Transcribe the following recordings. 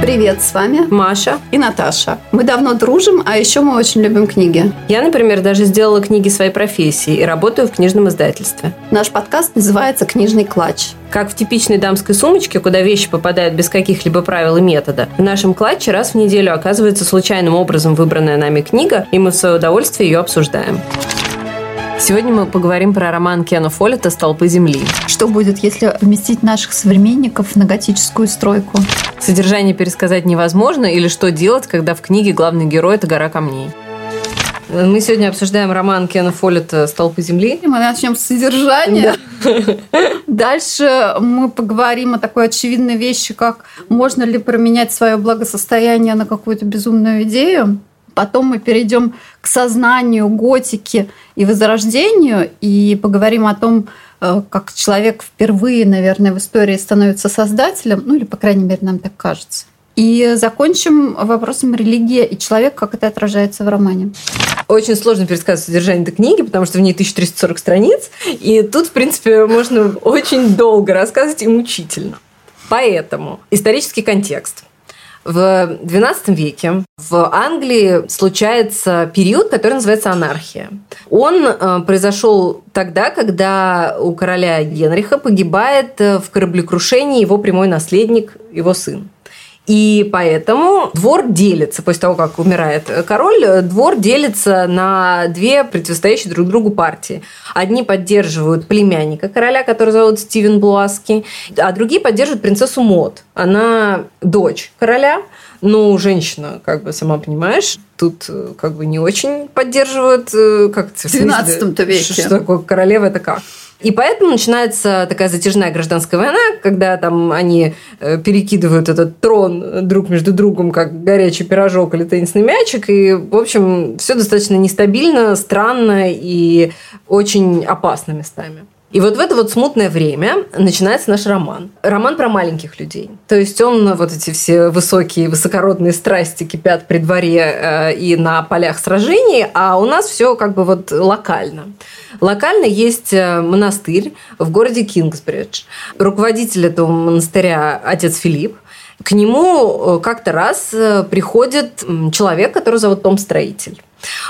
Привет, с вами Маша и Наташа. Мы давно дружим, а еще мы очень любим книги. Я, например, даже сделала книги своей профессии и работаю в книжном издательстве. Наш подкаст называется «Книжный клатч». Как в типичной дамской сумочке, куда вещи попадают без каких-либо правил и метода, в нашем клатче раз в неделю оказывается случайным образом выбранная нами книга, и мы в свое удовольствие ее обсуждаем. Сегодня мы поговорим про роман Кена Фоллета «Столпы земли». Что будет, если вместить наших современников в многотическую стройку? Содержание пересказать невозможно или что делать, когда в книге главный герой – это гора камней? Мы сегодня обсуждаем роман Кена Фоллета «Столпы земли». Мы начнем с содержания. Да. Дальше мы поговорим о такой очевидной вещи, как можно ли променять свое благосостояние на какую-то безумную идею. Потом мы перейдем к сознанию, готике и возрождению и поговорим о том, как человек впервые, наверное, в истории становится создателем, ну или, по крайней мере, нам так кажется. И закончим вопросом религия и человек, как это отражается в романе. Очень сложно пересказывать содержание этой книги, потому что в ней 1340 страниц, и тут, в принципе, можно очень долго рассказывать и мучительно. Поэтому исторический контекст – в XII веке в Англии случается период, который называется анархия. Он э, произошел тогда, когда у короля Генриха погибает э, в кораблекрушении его прямой наследник, его сын. И поэтому двор делится, после того, как умирает король, двор делится на две противостоящие друг другу партии. Одни поддерживают племянника короля, который зовут Стивен Блуаски, а другие поддерживают принцессу Мод. Она дочь короля, но женщина, как бы сама понимаешь, тут э, как бы не очень поддерживают. Э, как это, в 12 веке. Что, что такое королева, это как? И поэтому начинается такая затяжная гражданская война, когда там они э, перекидывают этот трон друг между другом, как горячий пирожок или теннисный мячик. И, в общем, все достаточно нестабильно, странно и очень опасно местами. И вот в это вот смутное время начинается наш роман. Роман про маленьких людей. То есть он, вот эти все высокие, высокородные страсти кипят при дворе э, и на полях сражений, а у нас все как бы вот локально. Локально есть э, монастырь в городе Кингсбридж. Руководитель этого монастыря отец Филипп. К нему э, как-то раз приходит человек, который зовут Том Строитель.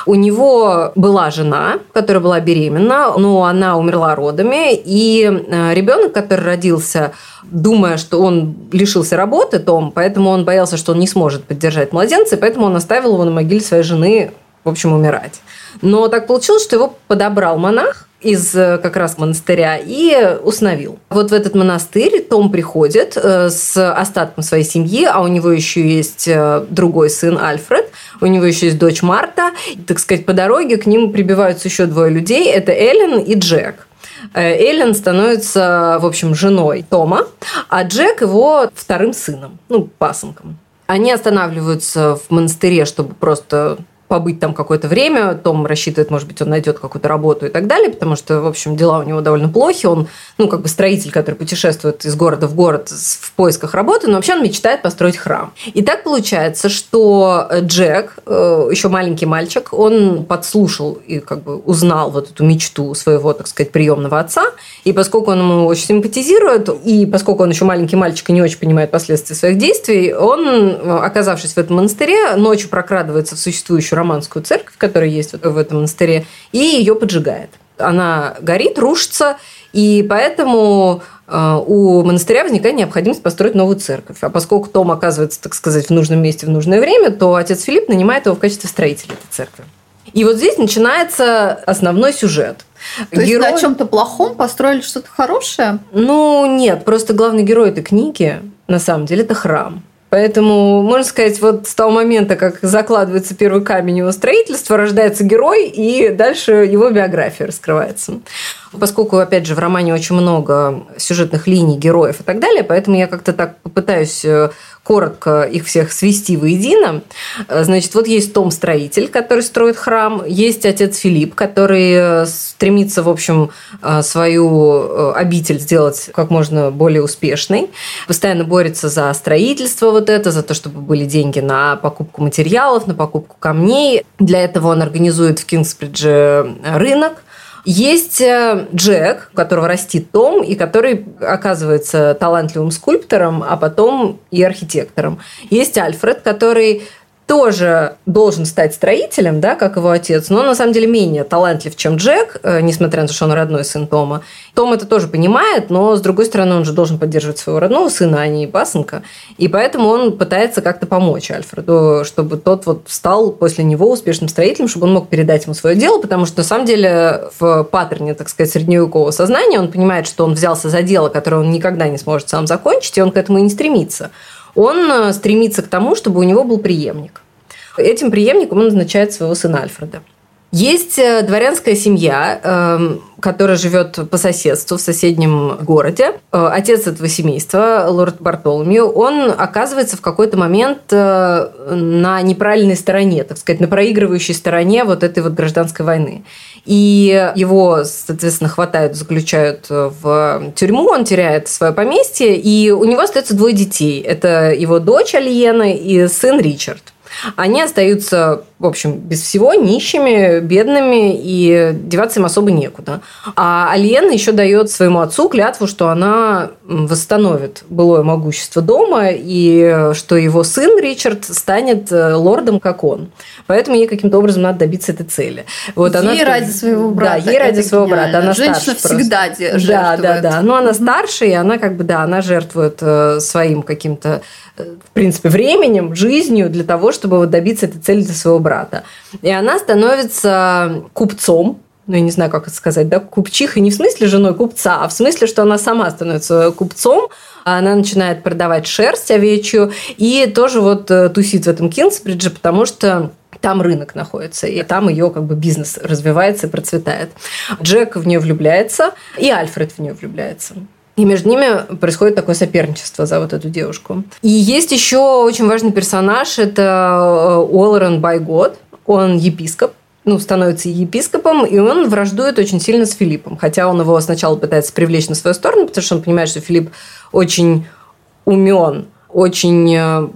У него была жена, которая была беременна, но она умерла родами, и э, ребенок, который родился, думая, что он лишился работы, Том, поэтому он боялся, что он не сможет поддержать младенца, и поэтому он оставил его на могиле своей жены, в общем, умирать. Но так получилось, что его подобрал монах, из э, как раз монастыря и установил. Вот в этот монастырь Том приходит э, с остатком своей семьи, а у него еще есть э, другой сын Альфред, у него еще есть дочь Марта. Так сказать, по дороге к ним прибиваются еще двое людей. Это Эллен и Джек. Эллен становится, в общем, женой Тома, а Джек его вторым сыном, ну, пасынком. Они останавливаются в монастыре, чтобы просто побыть там какое-то время. Том рассчитывает, может быть, он найдет какую-то работу и так далее, потому что, в общем, дела у него довольно плохи. Он, ну, как бы строитель, который путешествует из города в город в поисках работы, но вообще он мечтает построить храм. И так получается, что Джек, э, еще маленький мальчик, он подслушал и как бы узнал вот эту мечту своего, так сказать, приемного отца. И поскольку он ему очень симпатизирует, и поскольку он еще маленький мальчик и не очень понимает последствия своих действий, он, оказавшись в этом монастыре, ночью прокрадывается в существующую романскую церковь, которая есть в этом монастыре, и ее поджигает. Она горит, рушится, и поэтому э, у монастыря возникает необходимость построить новую церковь. А поскольку Том оказывается, так сказать, в нужном месте в нужное время, то отец Филипп нанимает его в качестве строителя этой церкви. И вот здесь начинается основной сюжет. То герой... есть на чем-то плохом построили что-то хорошее? Ну, нет, просто главный герой этой книги, на самом деле, это храм. Поэтому, можно сказать, вот с того момента, как закладывается первый камень его строительства, рождается герой, и дальше его биография раскрывается. Поскольку, опять же, в романе очень много сюжетных линий, героев и так далее, поэтому я как-то так попытаюсь э, коротко их всех свести воедино. Э, значит, вот есть Том Строитель, который строит храм, есть отец Филипп, который э, стремится, в общем, свою обитель сделать как можно более успешной, постоянно борется за строительство вот это, за то, чтобы были деньги на покупку материалов, на покупку камней. Для этого он организует в Кингсбридже рынок, Есть э, Джек, у которого растит Том, и который оказывается талантливым скульптором, а потом и архитектором. Есть Альфред, который тоже должен стать строителем, да, как его отец, но на самом деле менее талантлив, чем Джек, э, несмотря на то, что он родной сын Тома. Том это тоже понимает, но, с другой стороны, он же должен поддерживать своего родного сына, а не пасынка. И поэтому он пытается как-то помочь Альфреду, чтобы тот вот стал после него успешным строителем, чтобы он мог передать ему свое дело, потому что, на самом деле, в паттерне, так сказать, средневекового сознания он понимает, что он взялся за дело, которое он никогда не сможет сам закончить, и он к этому и не стремится он э, стремится к тому, чтобы у него был преемник. Этим преемником он назначает своего сына Альфреда. Есть э, дворянская семья, эм, которая живет по соседству в соседнем городе. Э, отец этого семейства, лорд Бартоломью, он оказывается в какой-то момент на неправильной стороне, так сказать, на проигрывающей стороне вот этой вот гражданской войны. И его, соответственно, хватают, заключают в тюрьму, он теряет свое поместье, и у него остается двое детей. Это его дочь Алиена и сын Ричард они остаются, в общем, без всего, нищими, бедными, и деваться им особо некуда. А Алиена еще дает своему отцу клятву, что она восстановит былое могущество дома, и что его сын Ричард станет э, лордом, как он. Поэтому ей каким-то образом надо добиться этой цели. Вот ей она... ради своего брата. Да, ей ради своего брата. Она Женщина всегда жертвует. Да, да, да. Но она старше, и она как бы, да, она жертвует э, своим каким-то в принципе, временем, жизнью для того, чтобы вот добиться этой цели для своего брата. И она становится купцом, ну, я не знаю, как это сказать, да, купчиха не в смысле женой купца, а в смысле, что она сама становится купцом, она начинает продавать шерсть овечью и тоже вот э, тусит в этом Кинсбридже, потому что там рынок находится, и там ее как бы бизнес развивается и процветает. Джек в нее влюбляется, и Альфред в нее влюбляется. И между ними происходит такое соперничество за вот эту девушку. И есть еще очень важный персонаж, это э, Уоллерен Байгот. Он епископ, ну, становится епископом, и он враждует очень сильно с Филиппом. Хотя он его сначала пытается привлечь на свою сторону, потому что он понимает, что Филипп очень умен, очень э,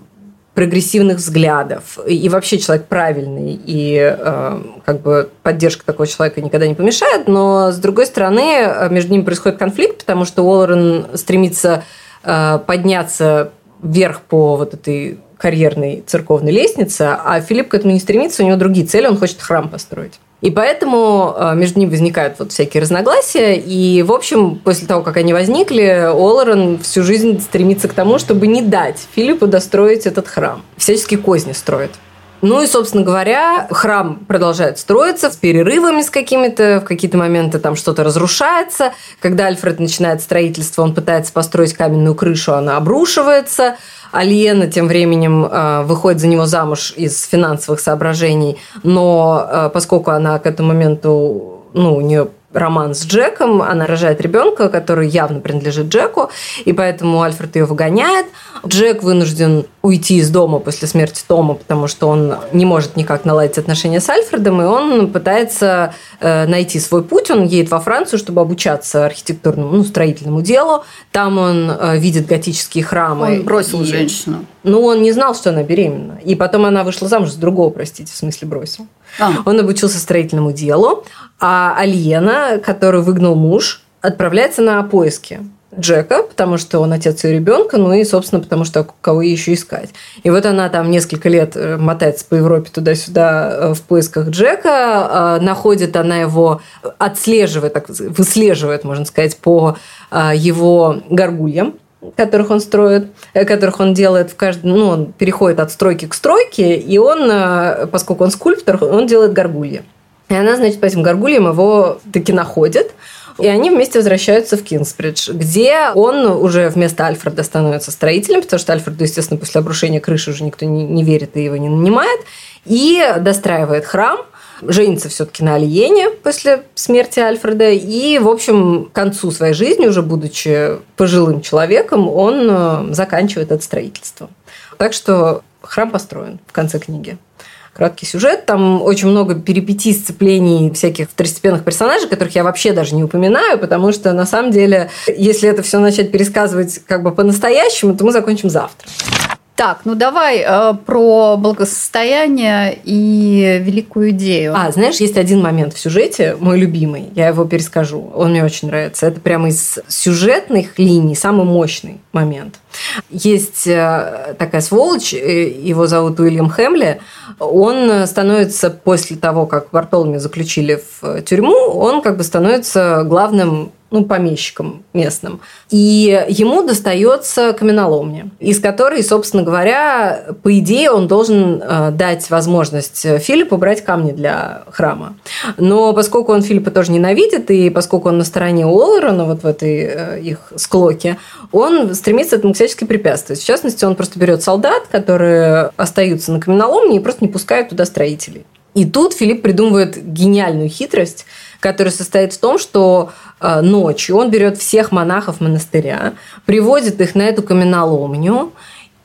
прогрессивных взглядов. И вообще человек правильный и э, как бы поддержка такого человека никогда не помешает, но с другой стороны э, между ними происходит конфликт, потому что Уоллерен стремится э, подняться вверх по вот этой карьерной церковной лестнице, а Филипп к этому не стремится, у него другие цели, он хочет храм построить. И поэтому э, между ними возникают вот всякие разногласия. И, в общем, после того, как они возникли, Оллерон всю жизнь стремится к тому, чтобы не дать Филиппу достроить этот храм. Всячески козни строит. Ну и, собственно говоря, храм продолжает строиться с перерывами с какими-то, в какие-то моменты там что-то разрушается. Когда Альфред начинает строительство, он пытается построить каменную крышу, она обрушивается. Алиена тем временем э, выходит за него замуж из финансовых соображений, но э, поскольку она к этому моменту, ну, у нее роман с Джеком, она рожает ребенка, который явно принадлежит Джеку, и поэтому Альфред ее выгоняет. Джек вынужден уйти из дома после смерти Тома, потому что он не может никак наладить отношения с Альфредом, и он пытается э, найти свой путь. Он едет во Францию, чтобы обучаться архитектурному, ну, строительному делу. Там он э, видит готические храмы. Он бросил и... женщину. Ну, он не знал, что она беременна. И потом она вышла замуж за другого, простите, в смысле бросил. А. Он обучился строительному делу, а Альена, которую выгнал муж, отправляется на поиски Джека, потому что он отец ее ребенка, ну и, собственно, потому что кого еще искать. И вот она там несколько лет э, мотается по Европе туда-сюда э, в поисках Джека, э, находит она его, отслеживает, так, выслеживает, можно сказать, по его горгульям, которых он строит, которых он делает в каждом, ну, он переходит от стройки к стройке, и он, поскольку он скульптор, он делает горгульи. И она, значит, по этим горгульям его таки находит, и они вместе возвращаются в Кингсбридж, где он уже вместо Альфреда становится строителем, потому что Альфреду, естественно, после обрушения крыши уже никто не, не верит и его не нанимает, и достраивает храм, женится все-таки на Алиене после смерти Альфреда. И, в общем, к концу своей жизни, уже будучи пожилым человеком, он э, заканчивает это строительство. Так что храм построен в конце книги краткий сюжет. Там очень много перипетий, сцеплений всяких второстепенных персонажей, которых я вообще даже не упоминаю, потому что, на самом деле, если это все начать пересказывать как бы по-настоящему, то мы закончим завтра. Так, ну давай э, про благосостояние и великую идею. А, знаешь, есть один момент в сюжете, мой любимый, я его перескажу, он мне очень нравится. Это прямо из сюжетных линий самый мощный момент. Есть э, такая сволочь, э, его зовут Уильям Хэмли, он становится после того, как Бартоломе заключили в тюрьму, он как бы становится главным ну, помещиком местным. И ему достается каменоломня, из которой, собственно говоря, по идее, он должен э, дать возможность Филиппу брать камни для храма. Но поскольку он Филиппа тоже ненавидит, и поскольку он на стороне Уоллерона вот в этой э, их склоке, он стремится этому всячески препятствовать. В частности, он просто берет солдат, которые остаются на каменоломне и просто не пускает туда строителей. И тут Филипп придумывает гениальную хитрость, которая состоит в том, что э, ночью он берет всех монахов монастыря, приводит их на эту каменоломню,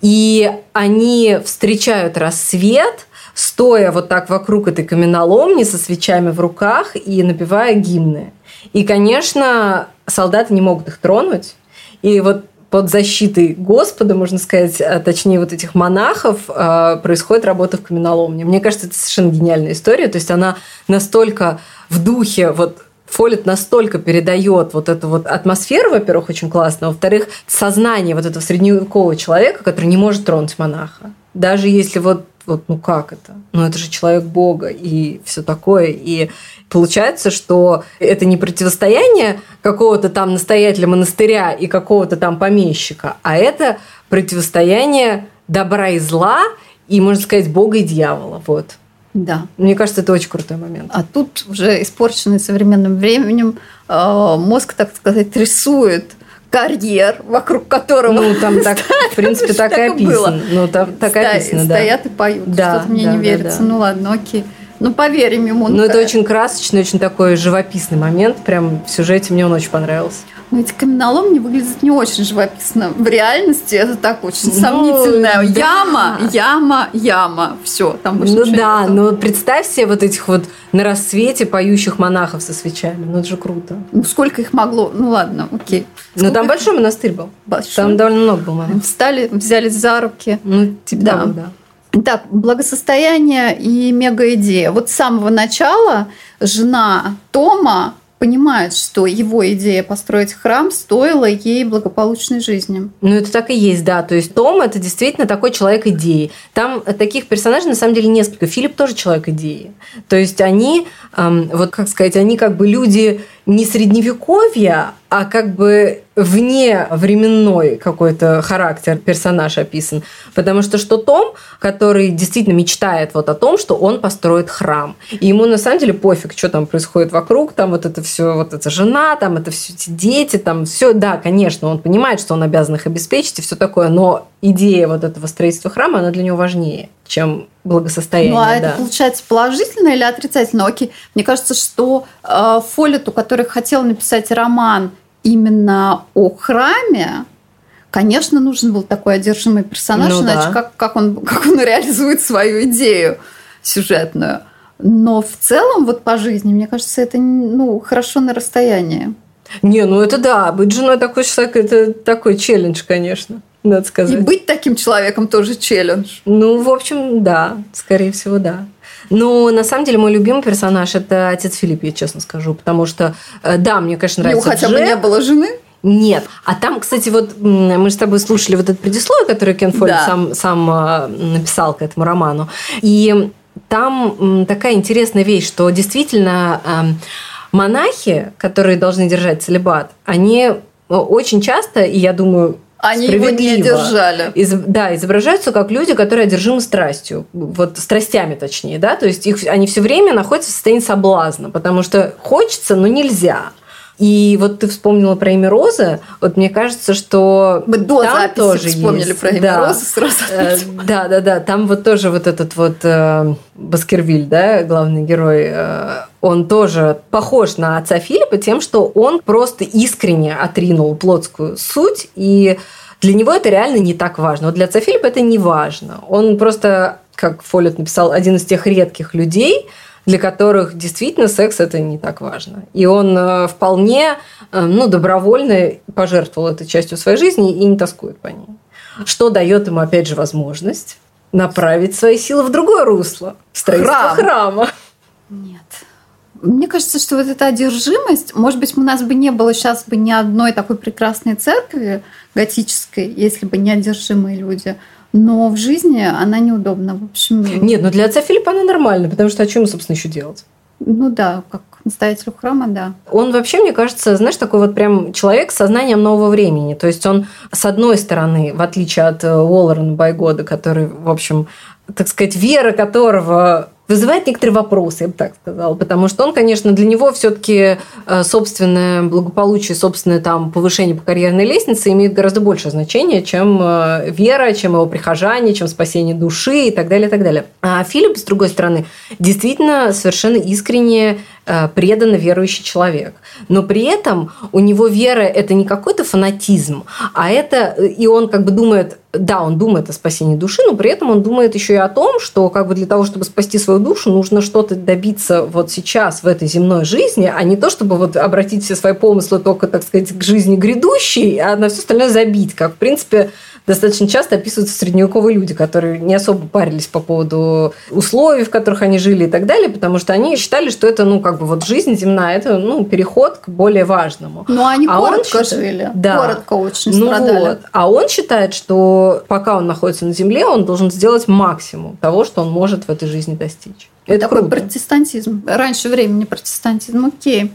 и они встречают рассвет, стоя вот так вокруг этой каменоломни со свечами в руках и напевая гимны. И, конечно, солдаты не могут их тронуть. И вот под защитой Господа, можно сказать, а точнее вот этих монахов, а, происходит работа в каменоломне. Мне кажется, это совершенно гениальная история. То есть она настолько в духе вот Фолит настолько передает вот эту вот атмосферу, во-первых, очень классно, во-вторых, сознание вот этого средневекового человека, который не может тронуть монаха. Даже если вот вот, ну как это? Ну это же человек Бога и все такое. И получается, что это не противостояние какого-то там настоятеля монастыря и какого-то там помещика, а это противостояние добра и зла, и, можно сказать, Бога и дьявола. Вот. Да. Мне кажется, это очень крутой момент. А тут уже испорченный современным временем э, мозг, так сказать, рисует карьер, вокруг которого... Ну, там так, в принципе, так и описано. Ну, там так описано, да. Стоят и поют. Да, Что-то мне не верится. Ну, ладно, окей. Ну, поверим ему. Ну, это очень красочный, очень такой живописный момент. Прям в сюжете мне он очень понравился. Но эти каменоломни выглядят не очень живописно. В реальности это так очень ну, сомнительная да. яма, яма, яма. Все, там больше Ну да, но представь себе вот этих вот на рассвете поющих монахов со свечами. Ну это же круто. Ну сколько их могло? Ну ладно, окей. Ну там большой монастырь был. Большой. Там довольно много было монахов. Встали, взялись за руки. Ну, типа да. Того, да. Так, благосостояние и мега-идея. Вот с самого начала жена Тома понимает, что его идея построить храм стоила ей благополучной жизни. Ну, это так и есть, да. То есть Том – это действительно такой человек идеи. Там таких персонажей, на самом деле, несколько. Филипп тоже человек идеи. То есть они, эм, вот как сказать, они как бы люди не средневековья, а как бы вне временной какой-то характер персонаж описан. Потому что что Том, который действительно мечтает вот о том, что он построит храм. И ему на самом деле пофиг, что там происходит вокруг, там вот это все, вот эта жена, там это все эти дети, там все, да, конечно, он понимает, что он обязан их обеспечить и все такое, но идея вот этого строительства храма, она для него важнее, чем благосостояние. Ну, а да. это получается положительно или отрицательно? Окей. Мне кажется, что э, Фоллету, который хотел написать роман именно о храме, конечно, нужен был такой одержимый персонаж, ну, иначе да. как, как, он, как он реализует свою идею сюжетную. Но в целом, вот по жизни, мне кажется, это ну, хорошо на расстоянии. Не, ну это да, быть женой такой человек, это такой челлендж, конечно надо сказать. И быть таким человеком тоже челлендж. Ну, в общем, да, скорее всего, да. Но на самом деле мой любимый персонаж это отец Филипп, я честно скажу, потому что, э, да, мне, конечно, нравится. У хотя бы не было жены. Нет. А там, кстати, вот мы с тобой слушали вот это предисловие, которое Кен Фолли да. сам, сам э, написал к этому роману. И там такая интересная вещь, что действительно эм, монахи, которые должны держать целебат, они э, очень часто, и я думаю, они его не держали. Из, да, изображаются как люди, которые одержимы страстью. Вот страстями точнее, да. То есть их, они все время находятся в состоянии соблазна, потому что хочется, но нельзя. И вот ты вспомнила про имя Розы. Вот мне кажется, что мы до там записи тоже вспомнили есть. про имя да. Розы сразу. Э, да, да, да. Там вот тоже вот этот вот э, Баскервиль, да, главный герой, э, он тоже похож на отца Филиппа тем, что он просто искренне отринул плотскую суть и для него это реально не так важно. Вот для отца Филиппа это не важно. Он просто, как Фоллет написал, один из тех редких людей, для которых действительно секс это не так важно. И он э, вполне э, ну, добровольно пожертвовал этой частью своей жизни и не тоскует по ней. что дает ему, опять же, возможность направить свои силы в другое русло, в строительство Храм. храма. Нет. Мне кажется, что вот эта одержимость, может быть, у нас бы не было сейчас бы ни одной такой прекрасной церкви готической, если бы не одержимые люди. Но в жизни она неудобна. В общем, Нет, но для отца Филиппа она нормальна, потому что о чем, собственно, еще делать? Ну да, как настоятелю храма, да. Он вообще, мне кажется, знаешь, такой вот прям человек с сознанием нового времени. То есть он, с одной стороны, в отличие от э, Уоллерна Байгода, который, в общем, так сказать, вера которого вызывает некоторые вопросы, я бы так сказала, потому что он, конечно, для него все-таки э, собственное благополучие, собственное там повышение по карьерной лестнице имеет гораздо большее значение, чем э, вера, чем его прихожане, чем спасение души и так далее, и так далее. А Филипп, с другой стороны, действительно совершенно искренне преданно верующий человек. Но при этом у него вера – это не какой-то фанатизм, а это… И он как бы думает, да, он думает о спасении души, но при этом он думает еще и о том, что как бы для того, чтобы спасти свою душу, нужно что-то добиться вот сейчас в этой земной жизни, а не то, чтобы вот обратить все свои помыслы только, так сказать, к жизни грядущей, а на все остальное забить, как, в принципе, достаточно часто описываются средневековые люди, которые не особо парились по поводу условий, в которых они жили и так далее, потому что они считали, что это, ну, как бы вот жизнь земная, это, ну, переход к более важному. Ну, они а коротко он жили, да, коротко очень ну страдали. Вот. А он считает, что пока он находится на земле, он должен сделать максимум того, что он может в этой жизни достичь. Это такой круто. протестантизм. Раньше времени протестантизм. Окей.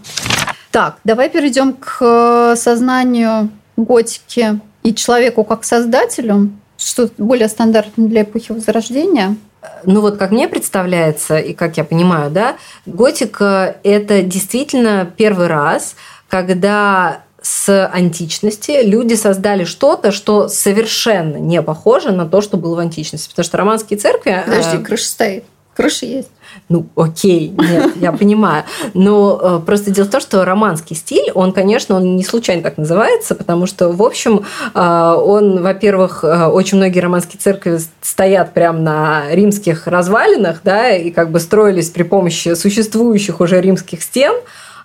Так, давай перейдем к э, сознанию готики и человеку как создателю, что более стандартно для эпохи Возрождения. Ну вот как мне представляется и как я понимаю, да, готика – это действительно первый раз, когда с античности люди создали что-то, что совершенно не похоже на то, что было в античности. Потому что романские церкви... Подожди, э, крыша стоит. Крыша есть. Ну, окей, нет, я понимаю. Но э, просто дело в том, что романский стиль, он, конечно, он не случайно так называется, потому что, в общем, э, он, во-первых, э, очень многие романские церкви стоят прямо на римских развалинах, да, и как бы строились при помощи существующих уже римских стен,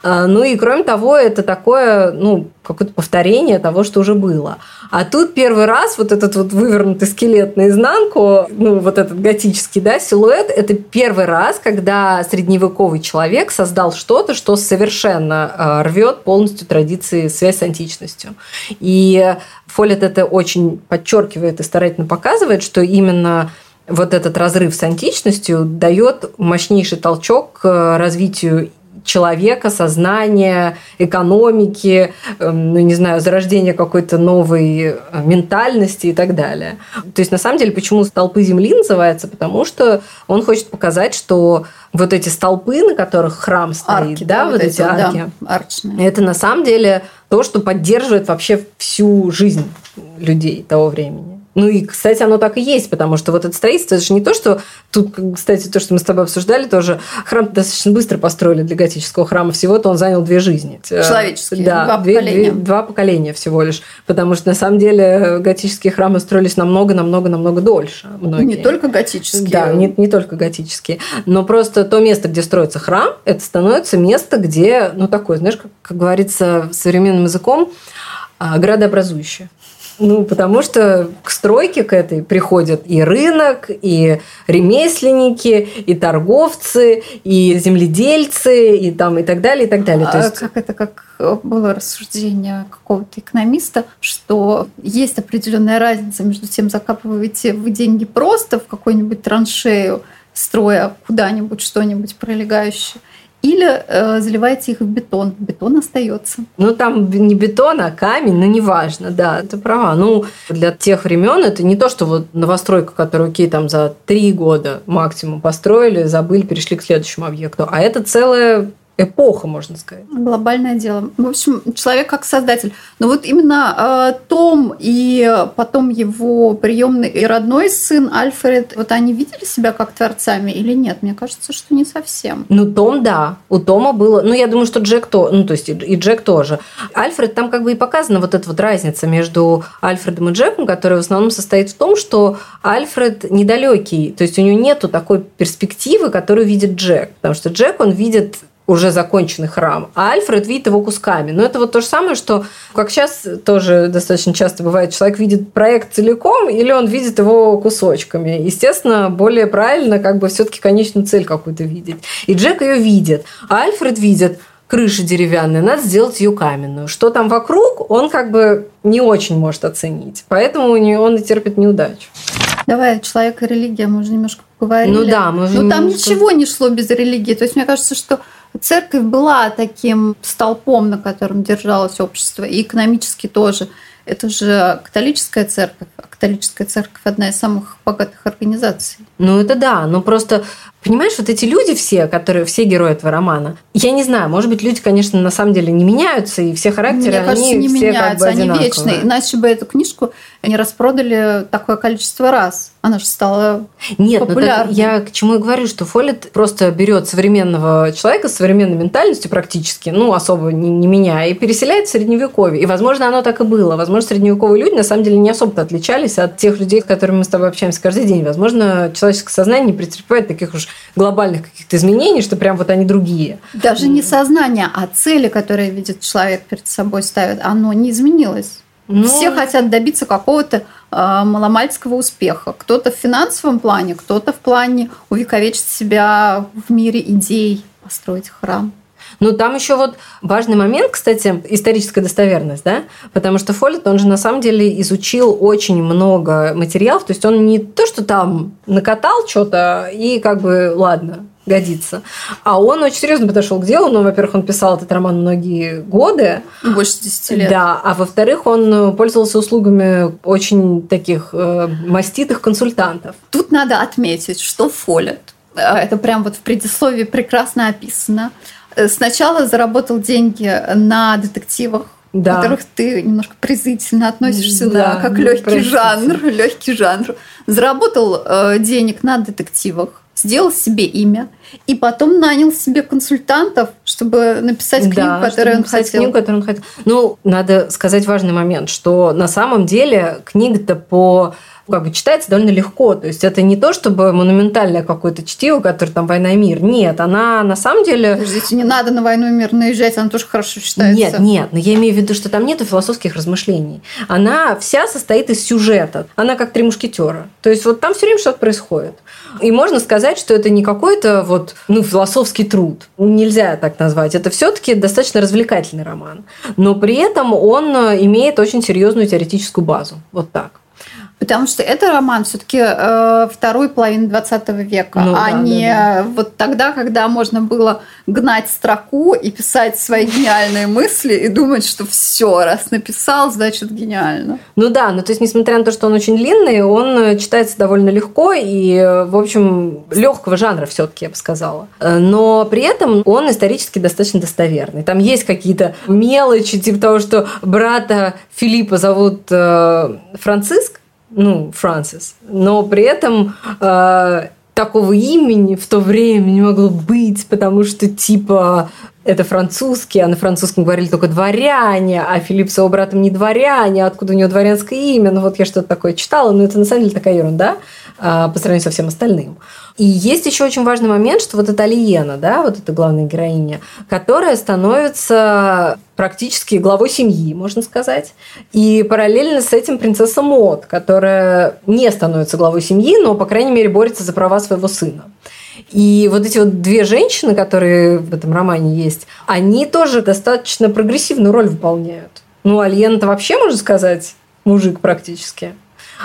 ну и кроме того, это такое, ну, какое-то повторение того, что уже было. А тут первый раз вот этот вот вывернутый скелет наизнанку, ну, вот этот готический, да, силуэт, это первый раз, когда средневековый человек создал что-то, что совершенно а, рвет полностью традиции связь с античностью. И Фолет это очень подчеркивает и старательно показывает, что именно вот этот разрыв с античностью дает мощнейший толчок к развитию человека, сознания, экономики, эм, ну, не знаю, зарождения какой-то новой э, ментальности и так далее. То есть, на самом деле, почему «Столпы Земли» называется? Потому что он хочет показать, что вот эти столпы, на которых храм стоит, арки, да, да, вот эти арки, да, арчные. это на самом деле то, что поддерживает вообще всю жизнь людей того времени. Ну и, кстати, оно так и есть, потому что вот это строительство, это же не то, что тут, кстати, то, что мы с тобой обсуждали, тоже храм достаточно быстро построили для готического храма. Всего-то он занял две жизни. Э, Человеческие, да, два две, поколения. Две, два поколения всего лишь. Потому что, на самом деле, готические храмы строились намного-намного-намного дольше. Многие. Не только готические. Да, не, не только готические. Но просто то место, где строится храм, это становится место, где, ну, такое, знаешь, как, как говорится современным языком, а, градообразующее. Ну, потому что к стройке к этой приходят и рынок, и ремесленники, и торговцы, и земледельцы, и там и так далее, и так далее. А То есть... Как это, как было рассуждение какого-то экономиста, что есть определенная разница между тем, закапываете вы деньги просто в какую-нибудь траншею, строя куда-нибудь что-нибудь пролегающее, или э, заливаете их в бетон. Бетон остается. Ну, там не бетон, а камень, но неважно, да, ты права. Ну, для тех времен это не то, что вот новостройка, которую, окей, там за три года максимум построили, забыли, перешли к следующему объекту, а это целая эпоха, можно сказать. Глобальное дело. В общем, человек как создатель. Но вот именно э, Том и потом его приемный и родной сын Альфред, вот они видели себя как творцами или нет? Мне кажется, что не совсем. Ну, Том, да. У Тома было... Ну, я думаю, что Джек то... Ну, то есть и Джек тоже. Альфред, там как бы и показана вот эта вот разница между Альфредом и Джеком, которая в основном состоит в том, что Альфред недалекий. То есть у него нету такой перспективы, которую видит Джек. Потому что Джек, он видит уже законченный храм, а Альфред видит его кусками. Но это вот то же самое, что, как сейчас тоже достаточно часто бывает, человек видит проект целиком или он видит его кусочками. Естественно, более правильно как бы все-таки конечную цель какую-то видеть. И Джек ее видит, а Альфред видит, крыша деревянная, надо сделать ее каменную. Что там вокруг, он как бы не очень может оценить. Поэтому он и терпит неудачу. Давай, человек и религия, мы уже немножко поговорили. Ну да, мы уже Ну там немножко- ничего не шло без религии. То есть мне кажется, что церковь была таким столпом, на котором держалось общество, и экономически тоже. Это же католическая церковь. Католическая церковь одна из самых богатых организаций. Ну, это да, но просто, понимаешь, вот эти люди все, которые, все герои этого романа, я не знаю, может быть, люди, конечно, на самом деле не меняются, и все характеры, Мне кажется, они не все меняются, как бы они вечные. Иначе бы эту книжку не распродали такое количество раз. Она же стала Нет, ну популярной. я к чему и говорю, что Фоллет просто берет современного человека с современной ментальностью практически, ну, особо не, не меня, и переселяет в Средневековье. И, возможно, оно так и было. Возможно, средневековые люди на самом деле не особо отличались от тех людей, с которыми мы с тобой общаемся каждый день. Возможно, человеческое сознание не претерпевает таких уж глобальных каких-то изменений, что прям вот они другие. даже не сознание, а цели, которые видит человек перед собой ставит, оно не изменилось. Ну, Все хотят добиться какого-то э, маломальского успеха. Кто-то в финансовом плане, кто-то в плане увековечить себя в мире идей, построить храм. Ну, там еще вот важный момент, кстати, историческая достоверность, да, потому что Фоллет, он же на самом деле изучил очень много материалов, то есть он не то, что там накатал что-то и как бы, ладно, годится. А он очень серьезно подошел к делу. Ну, во-первых, он писал этот роман многие годы. Больше 10 лет. Да, а во-вторых, он пользовался услугами очень таких э, маститых консультантов. Тут надо отметить, что Фоллет, э, это прям вот в предисловии прекрасно описано, сначала заработал деньги на детективах, Да. которых ты немножко презрительно относишься, Да, да, как ну, легкий простите. жанр, легкий жанр. Заработал э, денег на детективах, сделал себе имя, и потом нанял себе консультантов, чтобы написать книгу, Да, которую он хотел. книгу, которую он хотел. Ну, надо сказать важный момент, что на самом деле книга-то по как бы читается довольно легко. То есть это не то, чтобы монументальное какое-то чтиво, которое там «Война и мир». Нет, она на самом деле... Подождите, не надо на войну и мир наезжать, она тоже хорошо читается. Нет, нет, но я имею в виду, что там нету философских размышлений. Она вся состоит из сюжета. Она как три мушкетера. То есть вот там все время что-то происходит. И можно сказать, что это не какой-то вот, ну, философский труд. Нельзя так назвать. Это все-таки достаточно развлекательный роман. Но при этом он э, имеет очень серьезную теоретическую базу. Вот так. Потому что это роман все-таки второй половины 20 века, Ну а да, не да, вот тогда, когда можно было гнать строку и писать свои гениальные мысли и думать, что все, раз написал, значит гениально. Ну да, ну то есть, несмотря на то, что он очень длинный, он э, читается довольно легко и, э, в общем, легкого жанра все-таки, я бы сказала. Э, Но при этом он исторически достаточно достоверный. Там есть какие-то мелочи, типа того, что брата Филиппа зовут э, Франциск, ну, Франсис, но при этом э, такого имени в то время не могло быть, потому что типа это французский, а на французском говорили только дворяне, а Филипп с его братом не дворяне, а откуда у него дворянское имя? Ну вот я что-то такое читала, но это на самом деле такая ерунда а, по сравнению со всем остальным. И есть еще очень важный момент, что вот эта Алиена, да, вот эта главная героиня, которая становится практически главой семьи, можно сказать. И параллельно с этим принцесса Мод, которая не становится главой семьи, но, по крайней мере, борется за права своего сына. И вот эти вот две женщины, которые в этом романе есть, они тоже достаточно прогрессивную роль выполняют. Ну, Альен-то вообще, можно сказать, мужик практически.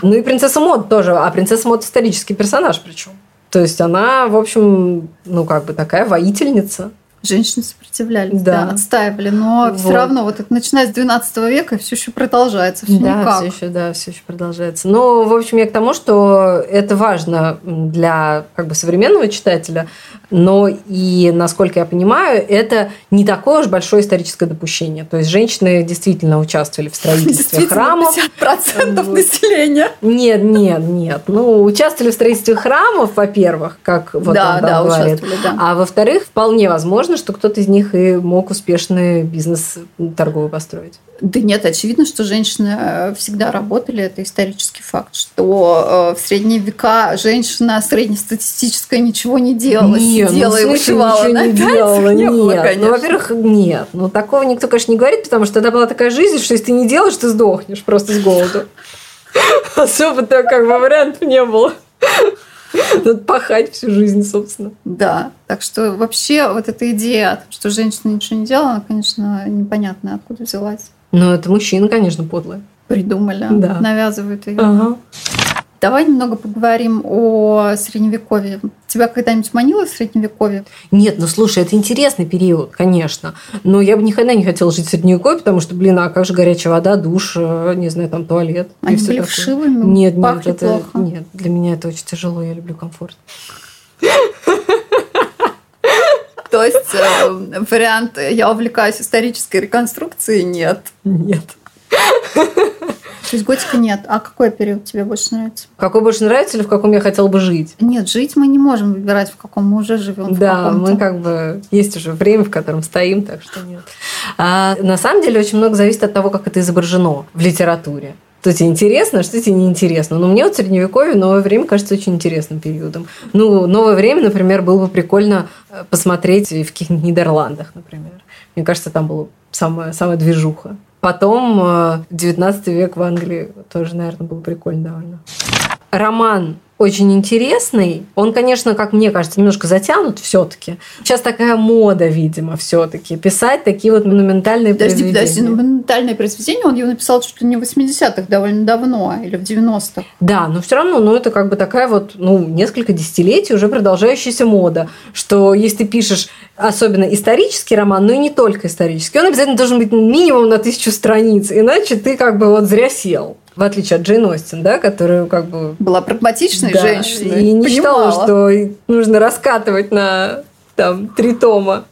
Ну и принцесса Мод тоже. А принцесса Мод исторический персонаж причем. То есть она, в общем, ну как бы такая воительница. Женщины сопротивлялись, Да. да, отстаивали, но Вот. все равно вот это начиная с 12 века все еще продолжается, все да, никак. все еще, да, все еще продолжается. Но, в общем, я к тому, что это важно для как бы современного читателя, но и, насколько я понимаю, это не такое уж большое историческое допущение. То есть женщины действительно участвовали в строительстве храмов. 50% Вот. населения. Нет, нет, нет. Ну, участвовали в строительстве храмов, во-первых, как вот да, он да, говорит. да. А во-вторых, вполне возможно, возможно, что кто-то из них и мог успешный бизнес торговый построить. Да нет, очевидно, что женщины э, всегда работали, это исторический факт, что э, в средние века женщина среднестатистическая ничего не делала, нет, сидела ну, и вышивала ничего не делала, Не было, нет. конечно. Ну, во-первых, нет. Ну, такого никто, конечно, не говорит, потому что тогда была такая жизнь, что если ты не делаешь, ты сдохнешь просто с голоду. Особо-то как бы вариантов не было. Надо пахать всю жизнь, собственно. Да, так что вообще вот эта идея что женщина ничего не делала, она, конечно, непонятно откуда взялась. Ну, это мужчина, конечно, подлый. Придумали, Да. навязывают ее. Ага. Давай немного поговорим о средневековье. Тебя когда-нибудь манило средневековье? Нет, ну слушай, это интересный период, конечно. Но я бы никогда не хотела жить в средневековье, потому что, блин, а как же горячая вода, душ, э, не знаю, там туалет. Они были такое. вшивыми, Нет, нет, это, плохо. нет, для меня это очень тяжело, я люблю комфорт. То есть э, вариант «я увлекаюсь исторической реконструкцией» нет. Нет. То есть готика нет. А какой период тебе больше нравится? Какой больше нравится или в каком я хотела бы жить? Нет, жить мы не можем выбирать, в каком мы уже живем. Да, мы как бы есть уже время, в котором стоим, так что нет. А, на самом деле очень много зависит от того, как это изображено в литературе. Что тебе интересно, что тебе не интересно. Но мне вот средневековье, новое время кажется очень интересным периодом. Ну, новое время, например, было бы прикольно э, посмотреть в каких-нибудь Нидерландах, например. Мне кажется, там была самая, самая движуха. Потом э, 19 век в Англии тоже, наверное, было прикольно довольно. Роман очень интересный. Он, конечно, как мне кажется, немножко затянут все-таки. Сейчас такая мода, видимо, все-таки писать такие вот монументальные Подожди, подожди, произведения. ну, монументальное произведение, он его написал чуть ли не в 80-х, довольно давно, или в 90-х. Да, но все равно, ну, это как бы такая вот, ну, несколько десятилетий уже продолжающаяся мода, что если ты пишешь особенно исторический роман, но и не только исторический, он обязательно должен быть минимум на тысячу страниц, иначе ты как бы вот зря сел. В отличие от Джейн Остин, да, которую как бы Была прагматичной Да, женщиной. И не считала, понимала. что нужно раскатывать на там, три тома.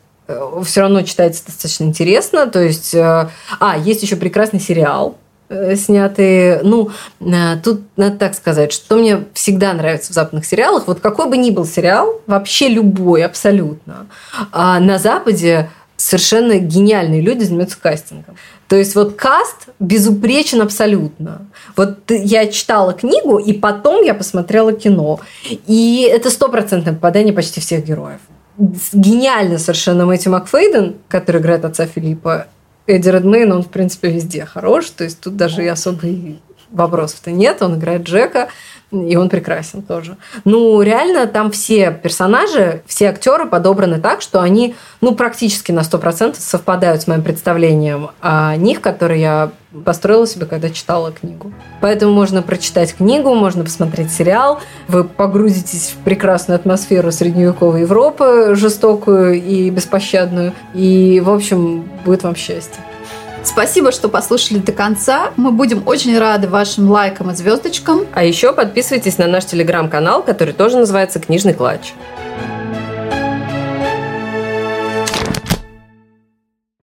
Все равно читается достаточно интересно. То есть, э, а, есть еще прекрасный сериал э, снятый. Ну, э, тут надо так сказать, что мне всегда нравится в западных сериалах, вот какой бы ни был сериал, вообще любой, абсолютно, а на Западе совершенно гениальные люди занимаются кастингом. То есть вот каст безупречен абсолютно. Вот я читала книгу, и потом я посмотрела кино. И это стопроцентное попадание почти всех героев. Гениально совершенно Мэтью Макфейден, который играет отца Филиппа. Эдди Редмейн, он, в принципе, везде хорош. То есть тут даже и особо и вопросов-то нет. Он играет Джека, и он прекрасен тоже. Ну, реально, там все персонажи, все актеры подобраны так, что они, ну, практически на 100% совпадают с моим представлением о них, которые я построила себе, когда читала книгу. Поэтому можно прочитать книгу, можно посмотреть сериал, вы погрузитесь в прекрасную атмосферу средневековой Европы, жестокую и беспощадную, и, в общем, будет вам счастье. Спасибо, что послушали до конца. Мы будем очень рады вашим лайкам и звездочкам. А еще подписывайтесь на наш телеграм-канал, который тоже называется «Книжный клатч».